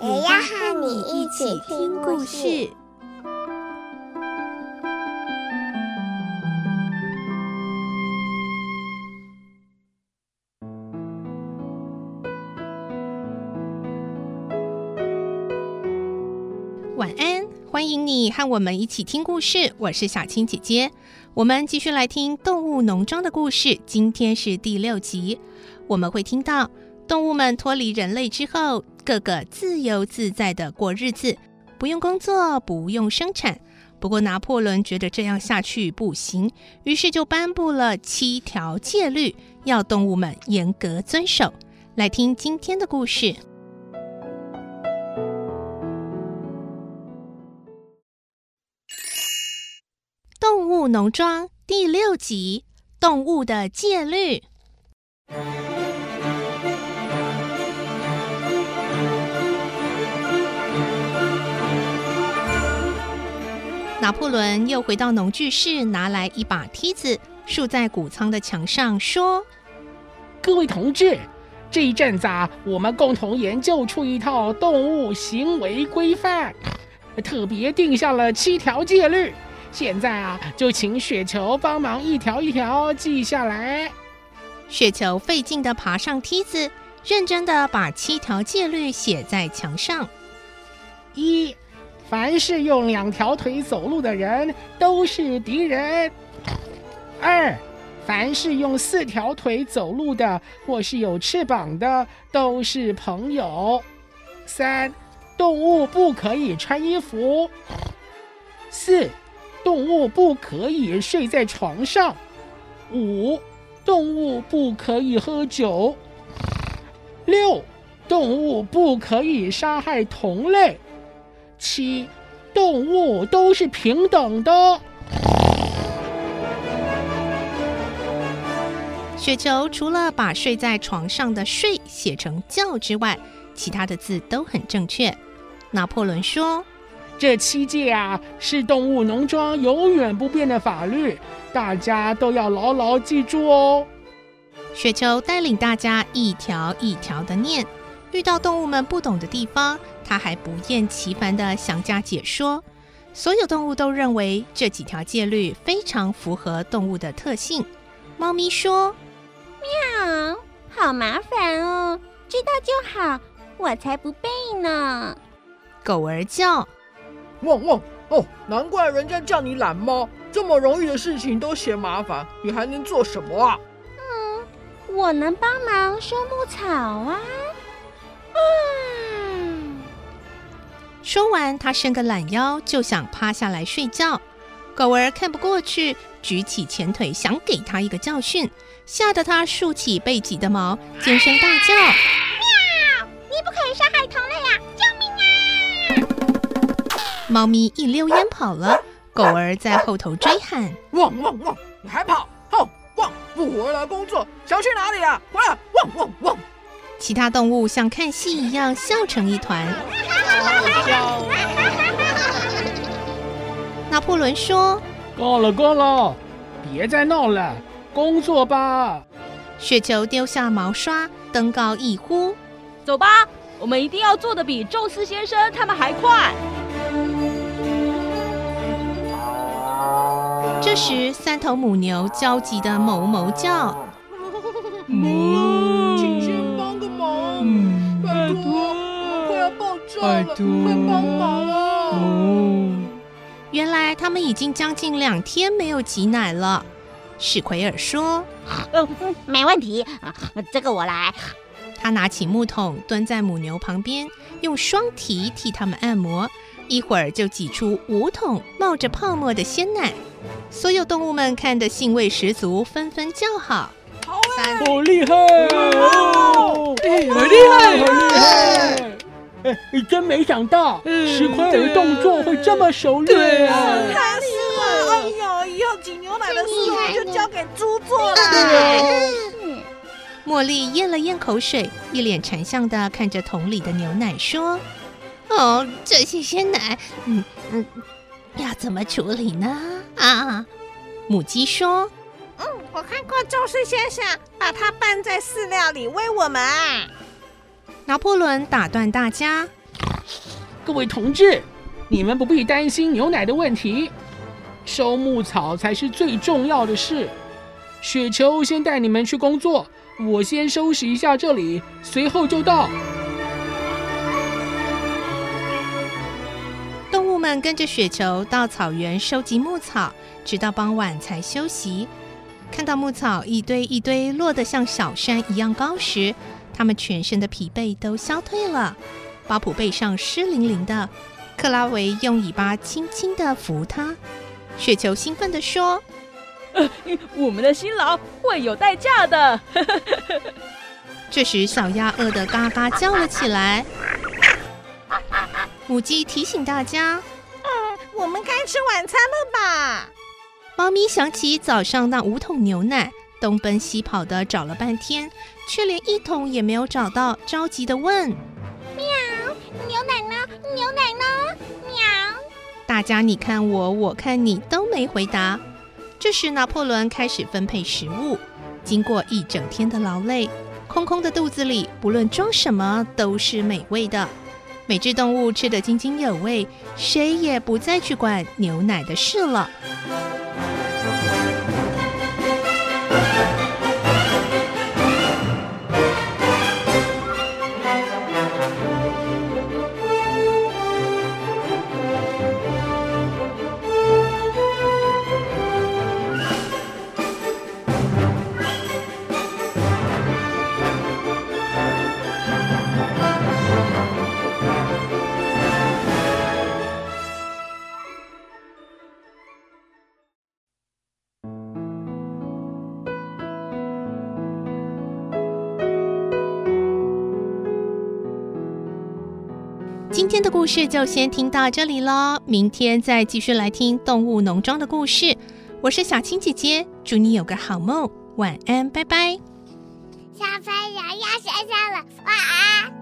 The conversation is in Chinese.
也要和你一起听故事。晚安，欢迎你和我们一起听故事。我是小青姐姐，我们继续来听《动物农庄》的故事。今天是第六集，我们会听到动物们脱离人类之后，个个自由自在的过日子，不用工作，不用生产。不过拿破仑觉得这样下去不行，于是就颁布了七条戒律，要动物们严格遵守。来听今天的故事。动物农庄第六集：动物的戒律。拿破仑又回到农具室，拿来一把梯子，竖在谷仓的墙上，说：“各位同志，这一阵子啊，我们共同研究出一套动物行为规范，特别定下了七条戒律。”现在啊，就请雪球帮忙一条一条记下来。雪球费劲地爬上梯子，认真地把七条戒律写在墙上。一，凡是用两条腿走路的人都是敌人。二，凡是用四条腿走路的或是有翅膀的都是朋友。三，动物不可以穿衣服。四。动物不可以睡在床上。五，动物不可以喝酒。六，动物不可以杀害同类。七，动物都是平等的。雪球除了把睡在床上的“睡”写成“觉”之外，其他的字都很正确。拿破仑说。这七戒啊，是动物农庄永远不变的法律，大家都要牢牢记住哦。雪球带领大家一条一条的念，遇到动物们不懂的地方，他还不厌其烦地详加解说。所有动物都认为这几条戒律非常符合动物的特性。猫咪说：“喵，好麻烦哦，知道就好，我才不背呢。”狗儿叫。汪汪哦，难怪人家叫你懒猫，这么容易的事情都嫌麻烦，你还能做什么啊？嗯，我能帮忙收牧草啊。嗯。说完，他伸个懒腰，就想趴下来睡觉。狗儿看不过去，举起前腿想给他一个教训，吓得他竖起背脊的毛，尖声大叫：“喵！你不可以伤害同类呀啊！”猫咪一溜烟跑了，狗儿在后头追喊：“汪汪汪！你还跑？吼！汪！不回来工作，想去哪里啊？回来！汪汪汪！”其他动物像看戏一样笑成一团。拿破仑说：“够了，够了，别再闹了，工作吧。”雪球丢下毛刷，登高一呼：“走吧，我们一定要做的比宙斯先生他们还快。”这时，三头母牛焦急的哞哞叫：“ 请要爆炸了，快帮忙啊！”原来他们已经将近两天没有挤奶了。史奎尔说：“嗯，没问题，这个我来。”他拿起木桶，蹲在母牛旁边，用双蹄替他们按摩。一会儿就挤出五桶冒着泡沫的鲜奶，所有动物们看得兴味十足，纷纷叫好：“好，好厉害！好厉害！好厉害！”哎，真没想到，石奎尔动作会这么熟练。对啊，太厉害了！哎呦，以后挤牛奶的事就交给猪做了。茉莉咽了咽口水，一脸馋相的看着桶里的牛奶说：“哦，这些鲜奶，嗯嗯，要怎么处理呢？”啊，母鸡说。嗯，我看过宙斯先生把它拌在饲料里喂我们。拿破仑打断大家：“各位同志，你们不必担心牛奶的问题，收牧草才是最重要的事。雪球先带你们去工作，我先收拾一下这里，随后就到。”动物们跟着雪球到草原收集牧草，直到傍晚才休息。看到牧草一堆一堆落得像小山一样高时，他们全身的疲惫都消退了。巴普背上湿淋淋的，克拉维用尾巴轻轻的扶他。雪球兴奋地说：“呃，我们的辛劳会有代价的。”这时，小鸭饿得嘎嘎叫了起来。母鸡提醒大家：“嗯，我们该吃晚餐了吧？”猫咪想起早上那五桶牛奶，东奔西跑的找了半天，却连一桶也没有找到，着急的问：“喵，牛奶呢？牛奶呢？喵！”大家你看我，我看你，都没回答。这时，拿破仑开始分配食物。经过一整天的劳累，空空的肚子里，不论装什么都是美味的。每只动物吃得津津有味，谁也不再去管牛奶的事了。今天的故事就先听到这里喽，明天再继续来听动物农庄的故事。我是小青姐姐，祝你有个好梦，晚安，拜拜。小朋友要睡觉了，晚安。